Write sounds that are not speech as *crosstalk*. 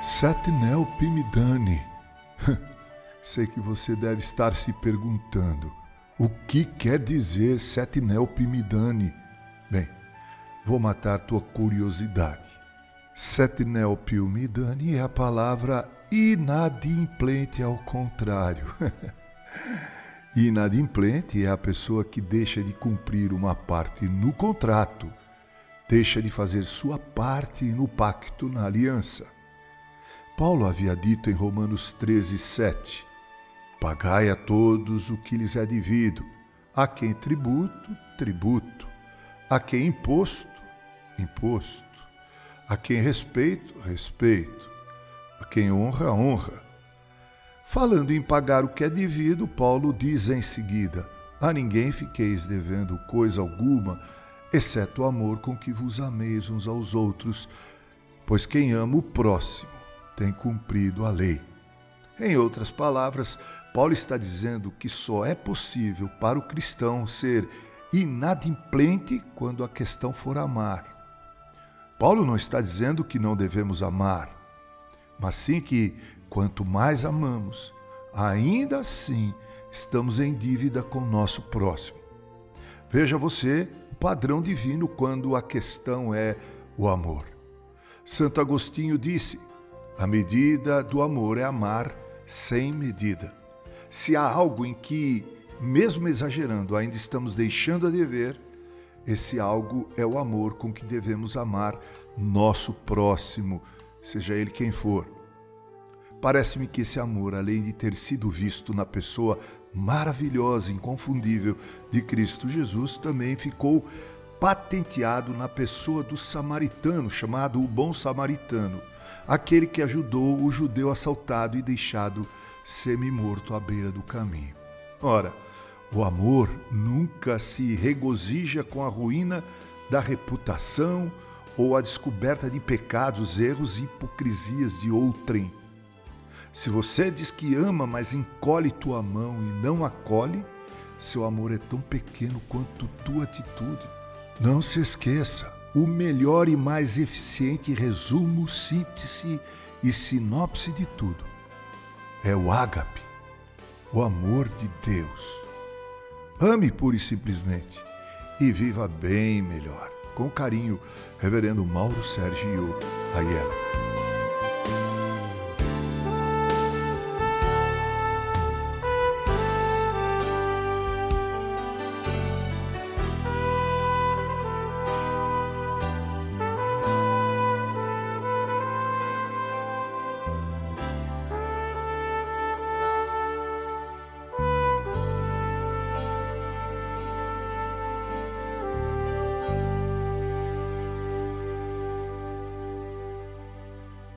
Setnel Pimidani. *laughs* Sei que você deve estar se perguntando o que quer dizer Setnel Pimidani. Bem, vou matar tua curiosidade. Setnel Pimidani é a palavra inadimplente ao contrário. *laughs* inadimplente é a pessoa que deixa de cumprir uma parte no contrato, deixa de fazer sua parte no pacto, na aliança. Paulo havia dito em Romanos 13, 7: Pagai a todos o que lhes é devido, a quem tributo, tributo, a quem imposto, imposto, a quem respeito, respeito, a quem honra, honra. Falando em pagar o que é devido, Paulo diz em seguida: A ninguém fiqueis devendo coisa alguma, exceto o amor com que vos ameis uns aos outros, pois quem ama o próximo tem cumprido a lei. Em outras palavras, Paulo está dizendo que só é possível para o cristão ser inadimplente quando a questão for amar. Paulo não está dizendo que não devemos amar, mas sim que quanto mais amamos, ainda assim estamos em dívida com o nosso próximo. Veja você o padrão divino quando a questão é o amor. Santo Agostinho disse: a medida do amor é amar sem medida. Se há algo em que, mesmo exagerando, ainda estamos deixando a dever, esse algo é o amor com que devemos amar nosso próximo, seja ele quem for. Parece-me que esse amor, além de ter sido visto na pessoa maravilhosa, inconfundível de Cristo Jesus, também ficou patenteado na pessoa do samaritano, chamado o Bom Samaritano aquele que ajudou o judeu assaltado e deixado semi-morto à beira do caminho. Ora, o amor nunca se regozija com a ruína da reputação ou a descoberta de pecados, erros e hipocrisias de outrem. Se você diz que ama, mas encolhe tua mão e não acolhe, seu amor é tão pequeno quanto tua atitude. Não se esqueça, o melhor e mais eficiente resumo, síntese e sinopse de tudo é o ágape, o amor de Deus. Ame pura e simplesmente e viva bem melhor. Com carinho, Reverendo Mauro Sérgio Aiello.